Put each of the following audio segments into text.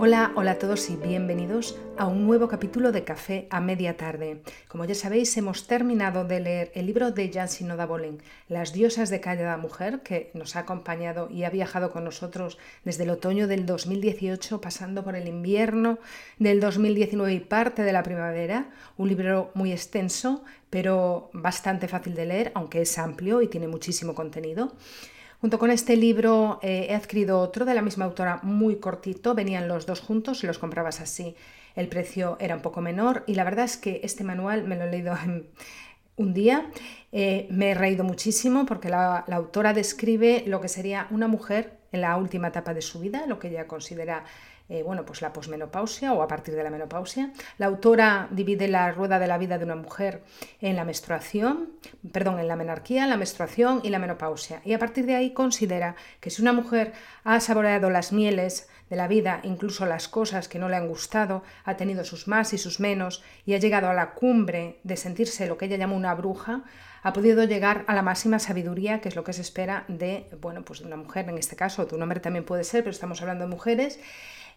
Hola, hola a todos y bienvenidos a un nuevo capítulo de Café a Media Tarde. Como ya sabéis, hemos terminado de leer el libro de Jan Sinoda Bolen, Las diosas de Callada Mujer, que nos ha acompañado y ha viajado con nosotros desde el otoño del 2018, pasando por el invierno del 2019 y parte de la primavera. Un libro muy extenso, pero bastante fácil de leer, aunque es amplio y tiene muchísimo contenido. Junto con este libro eh, he adquirido otro de la misma autora muy cortito, venían los dos juntos y los comprabas así. El precio era un poco menor y la verdad es que este manual me lo he leído en un día. Eh, me he reído muchísimo porque la, la autora describe lo que sería una mujer en la última etapa de su vida, lo que ella considera eh, bueno, pues la posmenopausia o a partir de la menopausia. La autora divide la rueda de la vida de una mujer en la menstruación, perdón, en la menarquía, la menstruación y la menopausia. Y a partir de ahí considera que si una mujer ha saboreado las mieles de la vida, incluso las cosas que no le han gustado, ha tenido sus más y sus menos y ha llegado a la cumbre de sentirse lo que ella llama una bruja, ha podido llegar a la máxima sabiduría, que es lo que se espera de, bueno, pues de una mujer, en este caso, de un hombre también puede ser, pero estamos hablando de mujeres,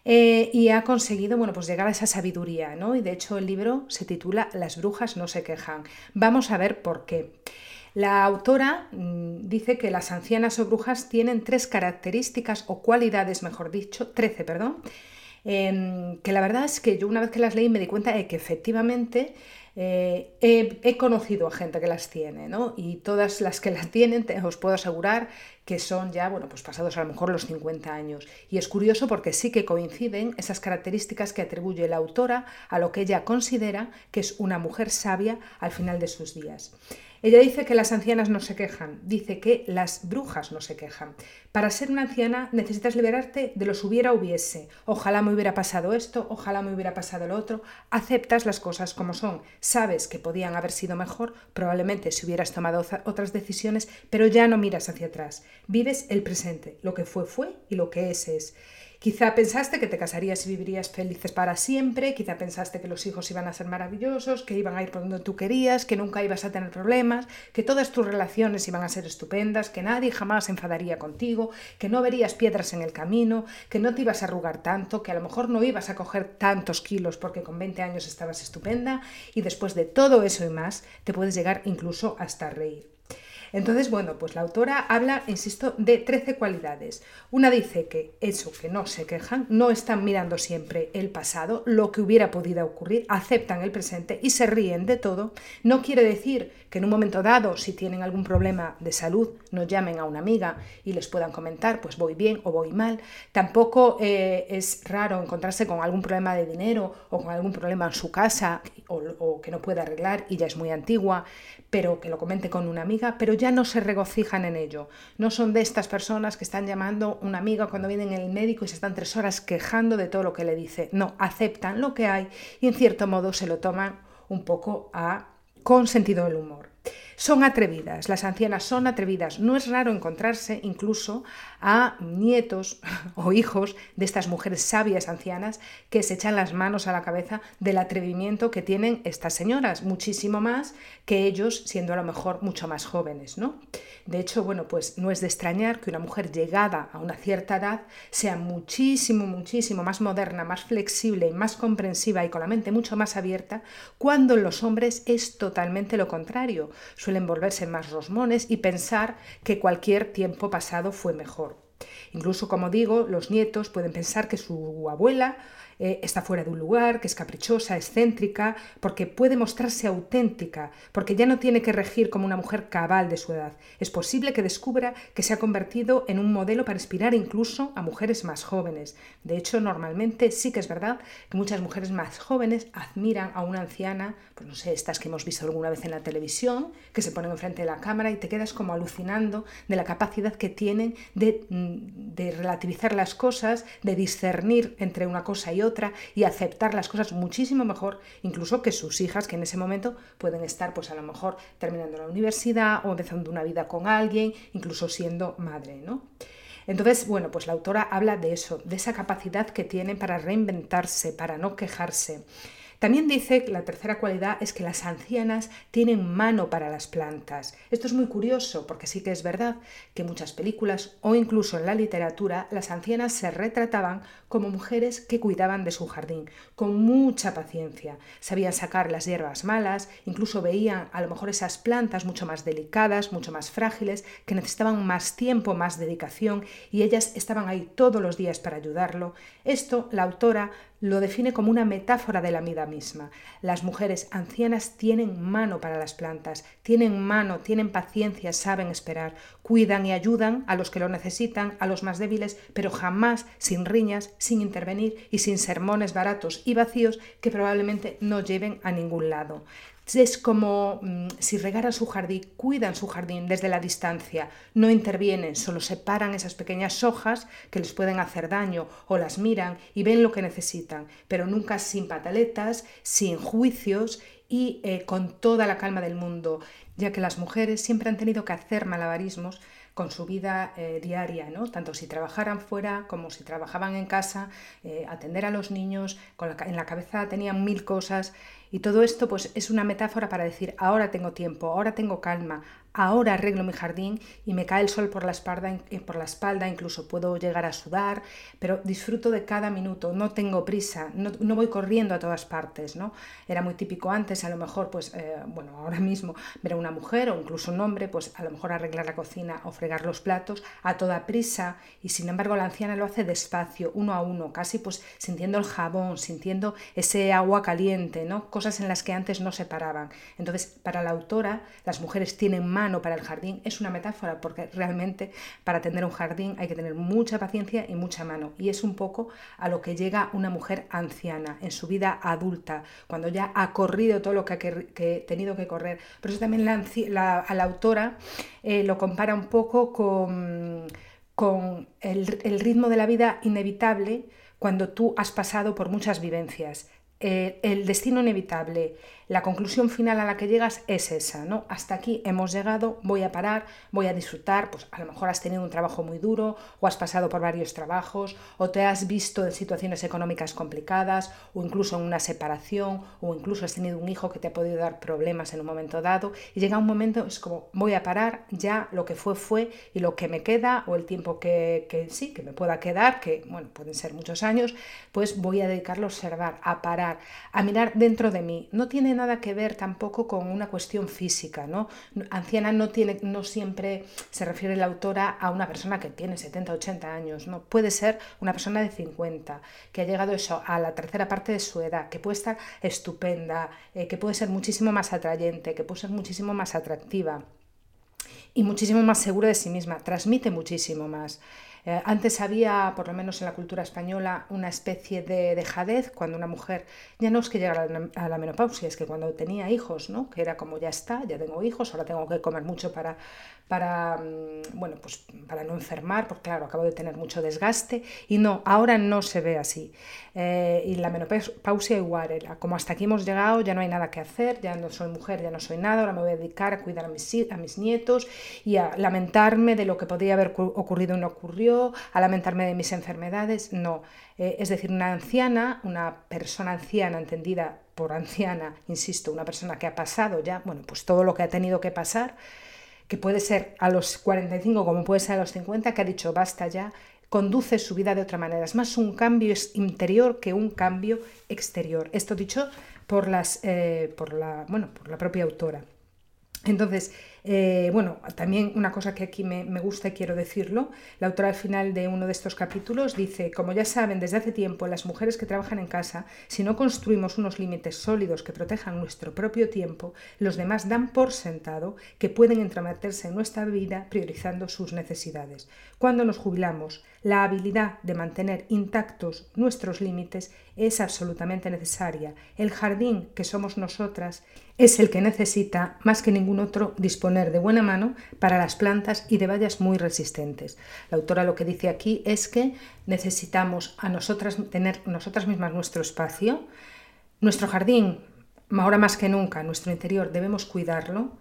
eh, y ha conseguido bueno, pues llegar a esa sabiduría, ¿no? Y de hecho el libro se titula Las brujas no se quejan. Vamos a ver por qué. La autora mm, dice que las ancianas o brujas tienen tres características o cualidades, mejor dicho, trece, perdón, em, que la verdad es que yo una vez que las leí me di cuenta de que efectivamente eh, he, conocido a gente que las tiene, ¿no? Y todas las que las tienen, os puedo asegurar que son ya, bueno, pues pasados a lo mejor los 50 años. Y es curioso porque sí que coinciden esas características que atribuye la autora a lo que ella considera que es una mujer sabia al final de sus días. Ella dice que las ancianas no se quejan, dice que las brujas no se quejan. Para ser una anciana necesitas liberarte de los hubiera hubiese. Ojalá me hubiera pasado esto, ojalá me hubiera pasado lo otro. Aceptas las cosas como son. Sabes que podían haber sido mejor, probablemente si hubieras tomado otras decisiones, pero ya no miras hacia atrás. Vives el presente. Lo que fue fue y lo que es es. Quizá pensaste que te casarías y vivirías felices para siempre, quizá pensaste que los hijos iban a ser maravillosos, que iban a ir por donde tú querías, que nunca ibas a tener problemas, que todas tus relaciones iban a ser estupendas, que nadie jamás se enfadaría contigo, que no verías piedras en el camino, que no te ibas a arrugar tanto, que a lo mejor no ibas a coger tantos kilos porque con 20 años estabas estupenda y después de todo eso y más te puedes llegar incluso hasta reír. Entonces, bueno, pues la autora habla, insisto, de 13 cualidades. Una dice que eso, que no se quejan, no están mirando siempre el pasado, lo que hubiera podido ocurrir, aceptan el presente y se ríen de todo. No quiere decir que en un momento dado, si tienen algún problema de salud, no llamen a una amiga y les puedan comentar, pues voy bien o voy mal. Tampoco eh, es raro encontrarse con algún problema de dinero o con algún problema en su casa o, o que no puede arreglar y ya es muy antigua, pero que lo comente con una amiga, pero ya no se regocijan en ello. No son de estas personas que están llamando una amiga cuando vienen el médico y se están tres horas quejando de todo lo que le dice. No, aceptan lo que hay y en cierto modo se lo toman un poco a, con sentido del humor. Son atrevidas, las ancianas son atrevidas. No es raro encontrarse incluso a nietos o hijos de estas mujeres sabias ancianas que se echan las manos a la cabeza del atrevimiento que tienen estas señoras, muchísimo más que ellos siendo a lo mejor mucho más jóvenes, ¿no? De hecho, bueno, pues no es de extrañar que una mujer llegada a una cierta edad sea muchísimo, muchísimo más moderna, más flexible y más comprensiva y con la mente mucho más abierta, cuando en los hombres es totalmente lo contrario. Suelen volverse más rosmones y pensar que cualquier tiempo pasado fue mejor. Incluso, como digo, los nietos pueden pensar que su abuela eh, está fuera de un lugar, que es caprichosa, excéntrica, porque puede mostrarse auténtica, porque ya no tiene que regir como una mujer cabal de su edad. Es posible que descubra que se ha convertido en un modelo para inspirar incluso a mujeres más jóvenes. De hecho, normalmente sí que es verdad que muchas mujeres más jóvenes admiran a una anciana, pues no sé, estas que hemos visto alguna vez en la televisión, que se ponen enfrente de la cámara y te quedas como alucinando de la capacidad que tienen de, mm, de relativizar las cosas, de discernir entre una cosa y otra y aceptar las cosas muchísimo mejor, incluso que sus hijas, que en ese momento pueden estar pues a lo mejor terminando la universidad o empezando una vida con alguien, incluso siendo madre, ¿no? Entonces, bueno, pues la autora habla de eso, de esa capacidad que tiene para reinventarse, para no quejarse. También dice que la tercera cualidad es que las ancianas tienen mano para las plantas. Esto es muy curioso porque sí que es verdad que en muchas películas o incluso en la literatura las ancianas se retrataban como mujeres que cuidaban de su jardín con mucha paciencia. Sabían sacar las hierbas malas, incluso veían a lo mejor esas plantas mucho más delicadas, mucho más frágiles, que necesitaban más tiempo, más dedicación y ellas estaban ahí todos los días para ayudarlo. Esto la autora lo define como una metáfora de la vida misma. Las mujeres ancianas tienen mano para las plantas, tienen mano, tienen paciencia, saben esperar, cuidan y ayudan a los que lo necesitan, a los más débiles, pero jamás sin riñas, sin intervenir y sin sermones baratos y vacíos que probablemente no lleven a ningún lado. Es como mm, si regaran su jardín, cuidan su jardín desde la distancia, no intervienen, solo separan esas pequeñas hojas que les pueden hacer daño o las miran y ven lo que necesitan, pero nunca sin pataletas, sin juicios y eh, con toda la calma del mundo, ya que las mujeres siempre han tenido que hacer malabarismos con su vida eh, diaria, ¿no? tanto si trabajaran fuera como si trabajaban en casa, eh, atender a los niños, en la cabeza tenían mil cosas y todo esto pues es una metáfora para decir ahora tengo tiempo, ahora tengo calma, ahora arreglo mi jardín y me cae el sol por la, espalda, eh, por la espalda, incluso puedo llegar a sudar, pero disfruto de cada minuto, no tengo prisa, no, voy corriendo a todas partes, ¿no? Era muy típico antes, a lo mejor, pues, eh, bueno, ahora mismo ver a una mujer o incluso un hombre, pues a lo mejor arreglar la cocina o fregar los platos a toda prisa y sin embargo la anciana lo hace despacio, uno a uno, casi pues sintiendo el jabón, sintiendo ese agua caliente, ¿no? Cosas en las que antes no se paraban. Entonces, para la autora, las mujeres tienen más para el jardín es una metáfora porque realmente para atender un jardín hay que tener mucha paciencia y mucha mano. Y es un poco a lo que llega una mujer anciana en su vida adulta, cuando ya ha corrido todo lo que ha tenido que correr. Por eso también la, a la autora eh, lo compara un poco con, con el, el ritmo de la vida inevitable cuando tú has pasado por muchas vivencias. Eh, el destino inevitable, la conclusión final a la que llegas es esa, ¿no? Hasta aquí hemos llegado, voy a parar, voy a disfrutar, pues a lo mejor has tenido un trabajo muy duro o has pasado por varios trabajos o te has visto en situaciones económicas complicadas o incluso en una separación o incluso has tenido un hijo que te ha podido dar problemas en un momento dado y llega un momento, es como voy a parar, ya lo que fue fue y lo que me queda o el tiempo que, sí, que me pueda quedar, que bueno, pueden ser muchos años, pues voy a dedicarlo a observar, a parar a mirar dentro de mí. No tiene nada que ver tampoco con una cuestión física, ¿no? Anciana no, tiene, no siempre se refiere la autora a una persona que tiene 70, 80 años, ¿no? Puede ser una persona de 50, que ha llegado eso a la tercera parte de su edad, que puede estar estupenda, eh, que puede ser muchísimo más atrayente, que puede ser muchísimo más atractiva y muchísimo más segura de sí misma, transmite muchísimo más. Eh, antes había, por lo menos en la cultura española, una especie de dejadez cuando una mujer ya no es que llegara a la menopausia, es que cuando tenía hijos, ¿no? que era como ya está, ya tengo hijos, ahora tengo que comer mucho para, para, mm, bueno, pues para no enfermar, porque claro, acabo de tener mucho desgaste. Y no, ahora no se ve así. Eh, y la menopausia igual, como hasta aquí hemos llegado, ya no hay nada que hacer, ya no soy mujer, ya no soy nada, ahora me voy a dedicar a cuidar a mis, a mis nietos y a lamentarme de lo que podría haber ocurrido y no ocurrió a lamentarme de mis enfermedades, no. Eh, es decir, una anciana, una persona anciana entendida por anciana, insisto, una persona que ha pasado ya, bueno, pues todo lo que ha tenido que pasar, que puede ser a los 45 como puede ser a los 50, que ha dicho basta ya, conduce su vida de otra manera. Es más un cambio interior que un cambio exterior. Esto dicho por, las, eh, por, la, bueno, por la propia autora. Entonces, eh, bueno, también una cosa que aquí me, gusta y quiero decirlo, la autora al final de uno de estos capítulos dice, como ya saben desde hace tiempo, las mujeres que trabajan en casa, si no construimos unos límites sólidos que protejan nuestro propio tiempo, los demás dan por sentado que pueden entrometerse en nuestra vida priorizando sus necesidades. Cuando nos jubilamos, la habilidad de mantener intactos nuestros límites es absolutamente necesaria. El jardín que somos nosotras es el que necesita, más que ningún otro, disponer de buena mano para las plantas y de vallas muy resistentes. La autora lo que dice aquí es que necesitamos a nosotras tener nosotras mismas nuestro espacio, nuestro jardín, ahora más que nunca, nuestro interior debemos cuidarlo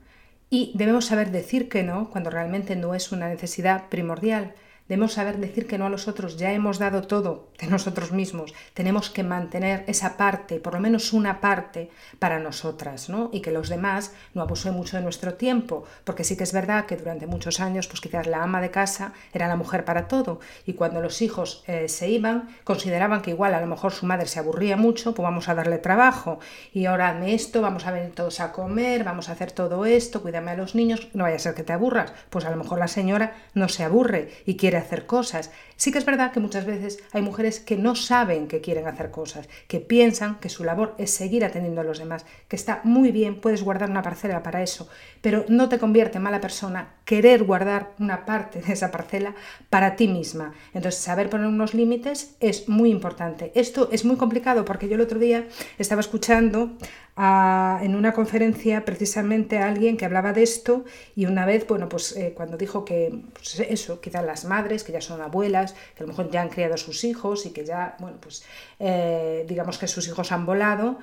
y debemos saber decir que no cuando realmente no es una necesidad primordial. Debemos saber decir que no a los otros, ya hemos dado todo de nosotros mismos, tenemos que mantener esa parte, por lo menos una parte, para nosotras, ¿no? Y que los demás no abusen mucho de nuestro tiempo, porque sí que es verdad que durante muchos años, pues quizás la ama de casa era la mujer para todo, y cuando los hijos eh, se iban, consideraban que igual a lo mejor su madre se aburría mucho, pues vamos a darle trabajo, y ahora me esto, vamos a venir todos a comer, vamos a hacer todo esto, cuídame a los niños, no vaya a ser que te aburras, pues a lo mejor la señora no se aburre y quiere hacer cosas. Sí que es verdad que muchas veces hay mujeres que no saben que quieren hacer cosas, que piensan que su labor es seguir atendiendo a los demás, que está muy bien, puedes guardar una parcela para eso, pero no te convierte en mala persona querer guardar una parte de esa parcela para ti misma. Entonces, saber poner unos límites es muy importante. Esto es muy complicado porque yo el otro día estaba escuchando en una conferencia precisamente a alguien que hablaba de esto y una vez, bueno, pues eh, cuando dijo que pues eso, quizás las madres, que ya son abuelas, que a lo mejor ya han criado sus hijos y que ya, bueno, pues eh, digamos que sus hijos han volado,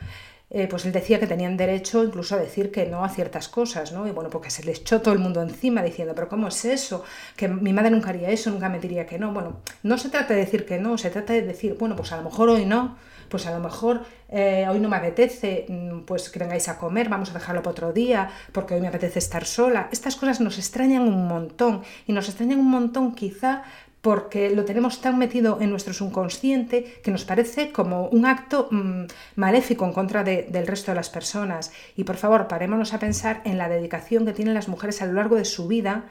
eh, pues él decía que tenían derecho incluso a decir que no a ciertas cosas, ¿no? Y bueno, porque se les echó todo el mundo encima diciendo, pero ¿cómo es eso? Que mi madre nunca haría eso, nunca me diría que no. Bueno, no se trata de decir que no, se trata de decir, bueno, pues a lo mejor hoy no, pues a lo mejor eh, hoy no me apetece, mm, pues que vengáis a comer, vamos a dejarlo para otro día, porque hoy me apetece estar sola. Estas cosas nos extrañan un montón y nos extrañan un montón quizá porque lo tenemos tan metido en nuestro subconsciente que nos parece como un acto mm, maléfico en contra del resto de las personas. Y por favor, parémonos a pensar en la dedicación que tienen las mujeres a lo largo de su vida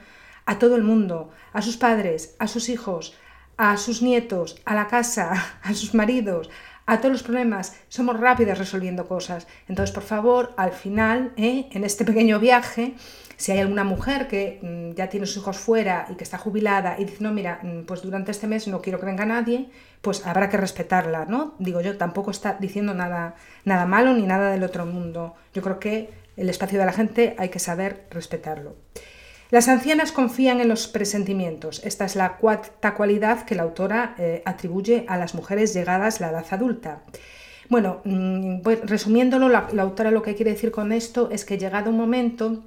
a todo el mundo, a sus padres, a sus hijos, a sus nietos, a la casa, a sus maridos, a todos los problemas. Somos rápidas resolviendo cosas. Entonces, por favor, al final, ¿eh? en este pequeño viaje, si hay alguna mujer que mm, ya tiene sus hijos fuera y que está jubilada y dice, no, mira, mm, pues durante este mes no quiero que venga nadie, pues habrá que respetarla, ¿no? Digo yo, tampoco está diciendo nada, nada malo ni nada del otro mundo. Yo creo que el espacio de la gente hay que saber respetarlo. Las ancianas confían en los presentimientos. Esta es la cuarta cualidad que la autora eh, atribuye a las mujeres llegadas a la edad adulta. Bueno, mm, pues, resumiéndolo, la, la autora lo que quiere decir con esto es que llegado un momento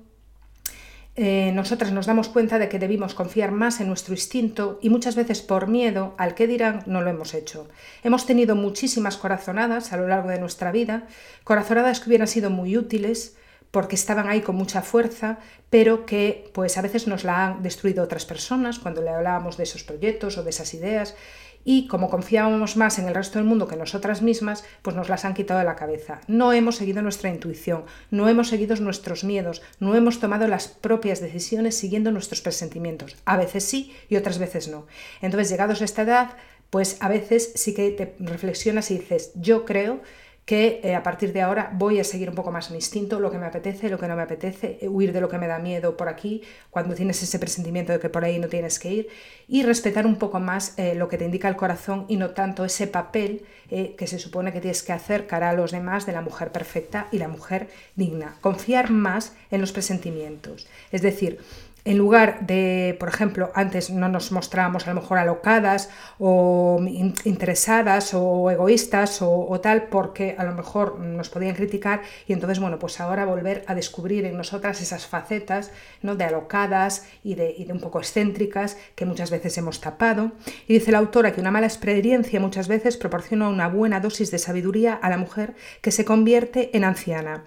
eh, nosotras nos damos cuenta de que debimos confiar más en nuestro instinto y muchas veces por miedo al que dirán no lo hemos hecho. Hemos tenido muchísimas corazonadas a lo largo de nuestra vida, corazonadas que hubieran sido muy útiles porque estaban ahí con mucha fuerza, pero que pues a veces nos la han destruido otras personas cuando le hablábamos de esos proyectos o de esas ideas y como confiábamos más en el resto del mundo que nosotras mismas, pues nos las han quitado de la cabeza. No hemos seguido nuestra intuición, no hemos seguido nuestros miedos, no hemos tomado las propias decisiones siguiendo nuestros presentimientos. A veces sí y otras veces no. Entonces, llegados a esta edad, pues a veces sí que te reflexionas y dices, yo creo que eh, a partir de ahora voy a seguir un poco más mi instinto, lo que me apetece, lo que no me apetece, eh, huir de lo que me da miedo por aquí, cuando tienes ese presentimiento de que por ahí no tienes que ir, y respetar un poco más eh, lo que te indica el corazón y no tanto ese papel que se supone que tienes que hacer cara a los demás de la mujer perfecta y la mujer digna. Confiar más en los presentimientos. Es decir, en lugar de, por ejemplo, antes no nos mostrábamos a lo mejor alocadas o interesadas o egoístas o, tal, porque a lo mejor nos podían criticar y entonces, bueno, pues ahora volver a descubrir en nosotras esas facetas ¿no? de alocadas y de, y de un poco excéntricas que muchas veces hemos tapado. Y dice la autora que una mala experiencia muchas veces proporciona una buena dosis de sabiduría a la mujer que se convierte en anciana.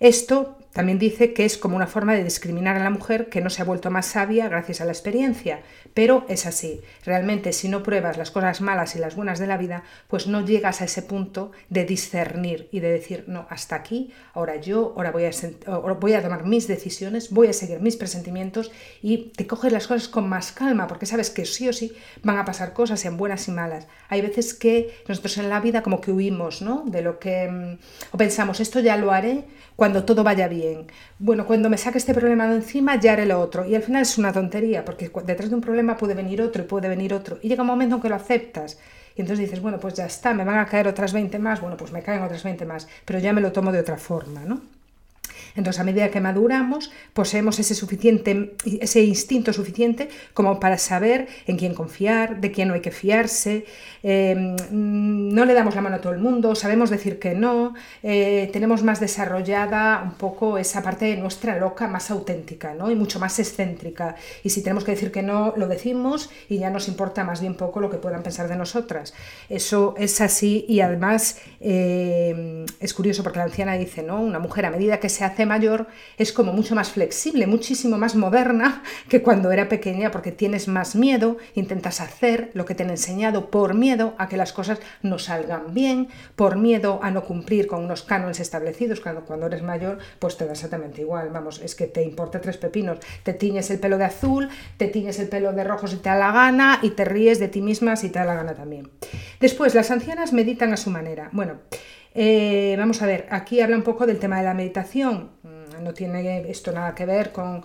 Esto también dice que es como una forma de discriminar a la mujer que no se ha vuelto más sabia gracias a la experiencia, pero es así. Realmente si no pruebas las cosas malas y las buenas de la vida, pues no llegas a ese punto de discernir y de decir, no, hasta aquí, ahora yo, ahora voy a, voy a tomar mis decisiones, voy a seguir mis presentimientos y te coges las cosas con más calma, porque sabes que sí o sí van a pasar cosas, sean buenas y malas. Hay veces que nosotros en la vida como que huimos, ¿no? De lo que... Mm, o pensamos, esto ya lo haré cuando todo vaya bien. Bueno, cuando me saque este problema de encima ya haré lo otro. Y al final es una tontería, porque detrás de un problema puede venir otro y puede venir otro. Y llega un momento en que lo aceptas. Y entonces dices, bueno, pues ya está, me van a caer otras 20 más, bueno, pues me caen otras 20 más, pero ya me lo tomo de otra forma, ¿no? Entonces, a medida que maduramos, poseemos ese, suficiente, ese instinto suficiente como para saber en quién confiar, de quién no hay que fiarse, em, no le damos la mano a todo el mundo, sabemos decir que no, eh, tenemos más desarrollada un poco esa parte de nuestra loca más auténtica ¿no? y mucho más excéntrica. Y si tenemos que decir que no, lo decimos y ya nos importa más bien poco lo que puedan pensar de nosotras. Eso es así y además em, es curioso porque la anciana dice, ¿no? una mujer a medida que se hace mayor es como mucho más flexible, muchísimo más moderna que cuando era pequeña porque tienes más miedo, intentas hacer lo que te han enseñado por miedo a que las cosas no salgan bien, por miedo a no cumplir con unos cánones establecidos. Cuando, cuando eres mayor, pues te da exactamente igual, vamos, es que te importa tres pepinos, te tiñes el pelo de azul, te tiñes el pelo de rojo si te da la gana y te ríes de ti misma si te da la gana también. Después, las ancianas meditan a su manera. Bueno, eh, vamos a ver, aquí habla un poco del tema de la meditación. Mm, no tiene esto nada que ver con,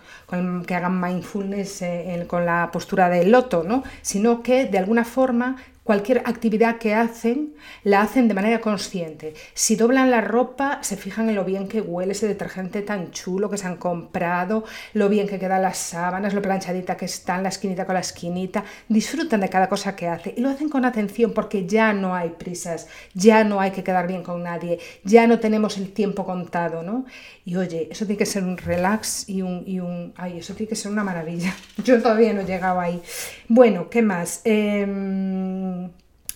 que hagan mindfulness eh, con la postura del loto, ¿no? sino que de alguna forma cualquier actividad que hacen, la hacen de manera consciente. Si doblan la ropa, se fijan en lo bien que huele ese detergente tan chulo que se han comprado, lo bien que quedan las sábanas, lo planchadita que están, la esquinita con la esquinita. Disfrutan de cada cosa que hace y lo hacen con atención porque ya no hay prisas, ya no hay que quedar bien con nadie, ya no tenemos el tiempo contado, ¿no? Y oye, eso tiene que ser un relax y un... Y un ay, eso tiene que ser una maravilla. Yo todavía no he llegado ahí. Bueno, ¿qué más? Em,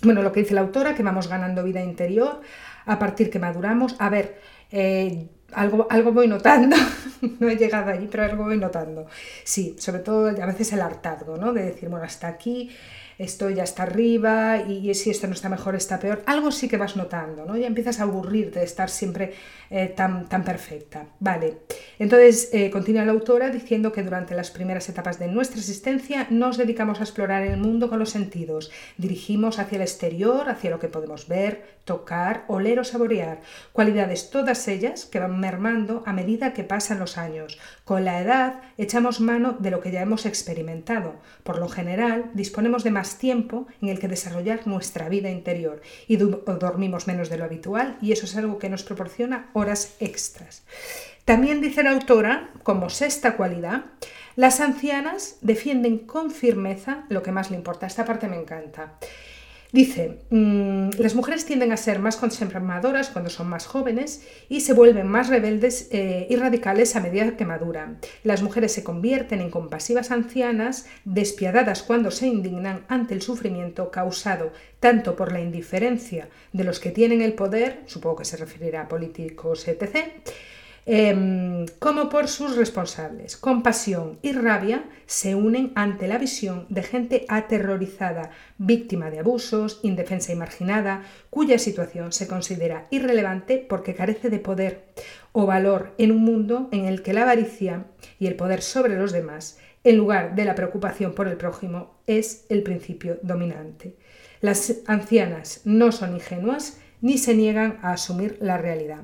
bueno, lo que dice la autora, que vamos ganando vida interior a partir que maduramos. A ver, eh, algo, algo voy notando, no he llegado allí, pero algo voy notando. Sí, sobre todo a veces el hartazgo, ¿no? De decir, bueno, hasta aquí estoy ya hasta arriba y, si esto no está mejor, está peor. Algo sí que vas notando, ¿no? Ya empiezas a aburrirte de estar siempre eh, tan, tan perfecta. Vale, entonces eh, continúa la autora diciendo que durante las primeras etapas de nuestra existencia nos dedicamos a explorar el mundo con los sentidos. Dirigimos hacia el exterior, hacia lo que podemos ver, tocar, oler o saborear. Cualidades todas ellas que van mermando a medida que pasan los años. Con la edad echamos mano de lo que ya hemos experimentado. Por lo general, disponemos de más tiempo en el que desarrollar nuestra vida interior y dormimos menos de lo habitual y eso es algo que nos proporciona horas extras. También dice la autora, como sexta cualidad, las ancianas defienden con firmeza lo que más le importa. Esta parte me encanta. Dice, mm, las mujeres tienden a ser más conservadoras cuando son más jóvenes y se vuelven más rebeldes eh, y radicales a medida que maduran. Las mujeres se convierten en compasivas ancianas, despiadadas cuando se indignan ante el sufrimiento causado tanto por la indiferencia de los que tienen el poder, supongo que se referirá a políticos, etc., Em, como por sus responsables. Compasión y rabia se unen ante la visión de gente aterrorizada, víctima de abusos, indefensa y marginada, cuya situación se considera irrelevante porque carece de poder o valor en un mundo en el que la avaricia y el poder sobre los demás, en lugar de la preocupación por el prójimo, es el principio dominante. Las ancianas no son ingenuas ni se niegan a asumir la realidad.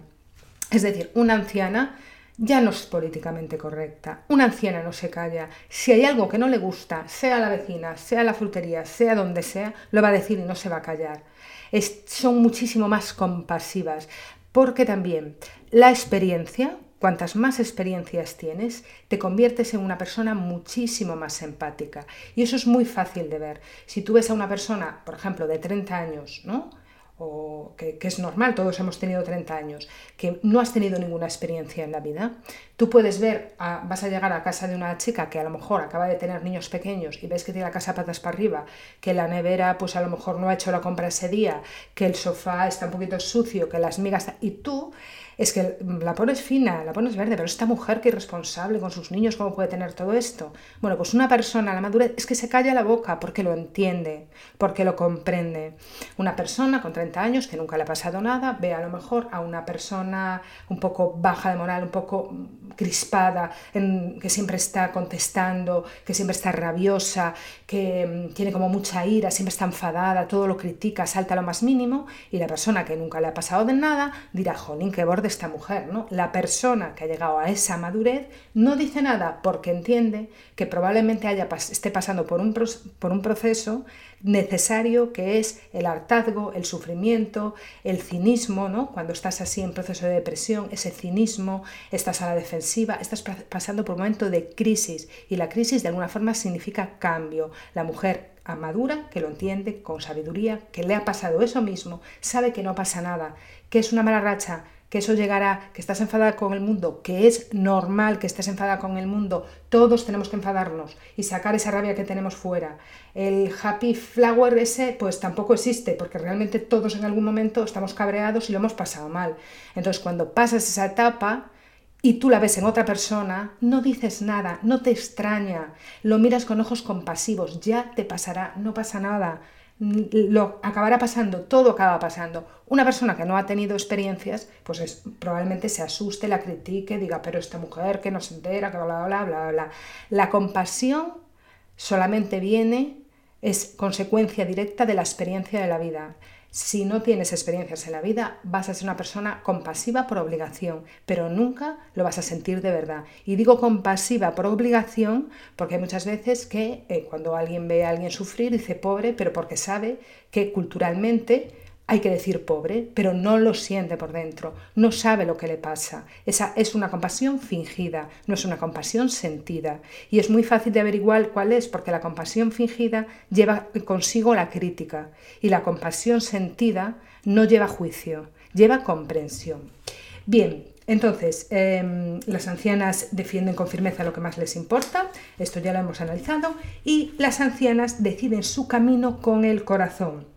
Es decir, una anciana ya no es políticamente correcta. Una anciana no se calla. Si hay algo que no le gusta, sea la vecina, sea la frutería, sea donde sea, lo va a decir y no se va a callar. son muchísimo más compasivas, porque también la experiencia, cuantas más experiencias tienes, te conviertes en una persona muchísimo más empática. Y eso es muy fácil de ver. Si tú ves a una persona, por ejemplo, de 30 años, ¿no? O que, es normal, todos hemos tenido 30 años, que no has tenido ninguna experiencia en la vida, tú puedes ver, vas a llegar a casa de una chica que a lo mejor acaba de tener niños pequeños y ves que tiene la casa patas para arriba, que la nevera pues a lo mejor no ha hecho la compra ese día, que el sofá está un poquito sucio, que las migas... y tú es que la pones fina, la pones verde, pero esta mujer que irresponsable con sus niños, ¿cómo puede tener todo esto? Bueno, pues una persona, la madurez, es que se calla la boca porque lo entiende, porque lo comprende. Una persona con 30 años que nunca le ha pasado nada, ve a lo mejor a una persona un poco baja de moral, un poco crispada, que siempre está contestando, que siempre está rabiosa, que mm, tiene como mucha ira, siempre está enfadada, todo lo critica, salta lo más mínimo, y la persona que nunca le ha pasado de nada dirá, jolín, qué borde esta mujer, ¿no? La persona que ha llegado a esa madurez no dice nada porque entiende que probablemente haya, esté pasando por un, por un proceso necesario que es el hartazgo, el sufrimiento, el cinismo, ¿no? Cuando estás así en proceso de depresión, ese cinismo, estás a la defensiva, estás pasando por un momento de crisis y la crisis de alguna forma significa cambio. La mujer madura, que lo entiende con sabiduría, que le ha pasado eso mismo, sabe que no pasa nada, que es una mala racha, que eso llegará, que estás enfadada con el mundo, que es normal que estés enfadada con el mundo, todos tenemos que enfadarnos y sacar esa rabia que tenemos fuera. El happy flower ese pues tampoco existe, porque realmente todos en algún momento estamos cabreados y lo hemos pasado mal. Entonces cuando pasas esa etapa, y tú la ves en otra persona, no dices nada, no te extraña, lo miras con ojos compasivos, ya te pasará, no pasa nada lo acabará pasando, todo acaba pasando. Una persona que no ha tenido experiencias, pues es, probablemente se asuste, la critique, diga, pero esta mujer que no se entera, que bla, bla, bla, bla. La compasión solamente viene, es consecuencia directa de la experiencia de la vida. Si no tienes experiencias en la vida, vas a ser una persona compasiva por obligación, pero nunca lo vas a sentir de verdad. Y digo compasiva por obligación porque hay muchas veces que eh, cuando alguien ve a alguien sufrir dice pobre, pero porque sabe que culturalmente hay que decir pobre, pero no lo siente por dentro, no sabe lo que le pasa. Esa es una compasión fingida, no es una compasión sentida. Y es muy fácil de averiguar cuál es, porque la compasión fingida lleva consigo la crítica y la compasión sentida no lleva juicio, lleva comprensión. Bien, entonces, em, las ancianas defienden con firmeza lo que más les importa, esto ya lo hemos analizado, y las ancianas deciden su camino con el corazón.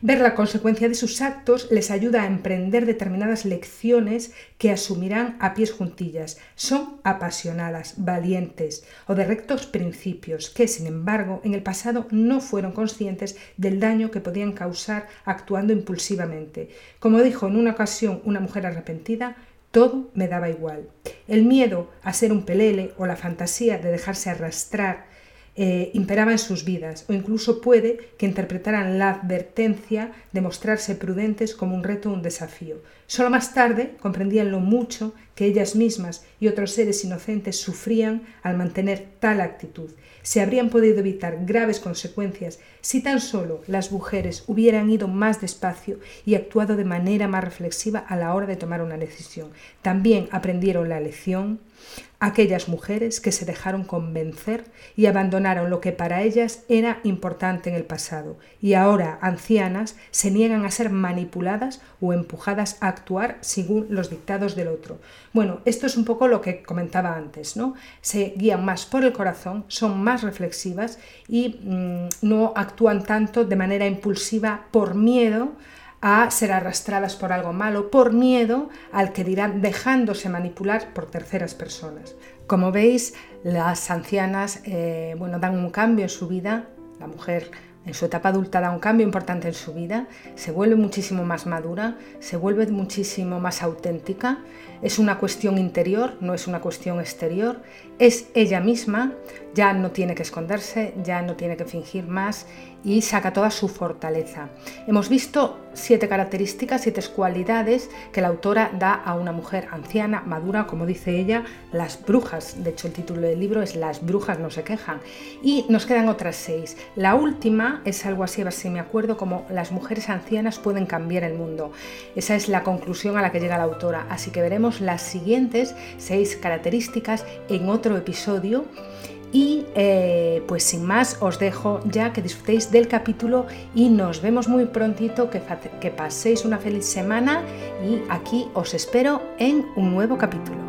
Ver la consecuencia de sus actos les ayuda a emprender determinadas lecciones que asumirán a pies juntillas. Son apasionadas, valientes o de rectos principios que, sin embargo, en el pasado no fueron conscientes del daño que podían causar actuando impulsivamente. Como dijo en una ocasión una mujer arrepentida, todo me daba igual. El miedo a ser un pelele o la fantasía de dejarse arrastrar eh, imperaba en sus vidas, o incluso puede que interpretaran la advertencia de mostrarse prudentes como un reto o un desafío. Solo más tarde comprendían lo mucho que ellas mismas y otros seres inocentes sufrían al mantener tal actitud. Se habrían podido evitar graves consecuencias si tan solo las mujeres hubieran ido más despacio y actuado de manera más reflexiva a la hora de tomar una decisión. También aprendieron la lección aquellas mujeres que se dejaron convencer y abandonaron lo que para ellas era importante en el pasado y ahora, ancianas, se niegan a ser manipuladas o empujadas a actuar según los dictados del otro. Bueno, esto es un poco lo que comentaba antes, ¿no? Se guían más por el corazón, son más reflexivas y mm, no actúan tanto de manera impulsiva por miedo a ser arrastradas por algo malo, por miedo al que dirán dejándose manipular por terceras personas. Como veis, las ancianas eh, bueno, dan un cambio en su vida, la mujer en su etapa adulta da un cambio importante en su vida, se vuelve muchísimo más madura, se vuelve muchísimo más auténtica, es una cuestión interior, no es una cuestión exterior, es ella misma, ya no tiene que esconderse, ya no tiene que fingir más y saca toda su fortaleza. Hemos visto siete características, siete cualidades que la autora da a una mujer anciana, madura, como dice ella, las brujas. De hecho, el título del libro es Las brujas no se quejan. Y nos quedan otras seis. La última es algo así, a si me acuerdo, como las mujeres ancianas pueden cambiar el mundo. Esa es la conclusión a la que llega la autora. Así que veremos las siguientes seis características en otro episodio. Y eh, pues sin más os dejo ya que disfrutéis del capítulo y nos vemos muy prontito, que, que paséis una feliz semana y aquí os espero en un nuevo capítulo.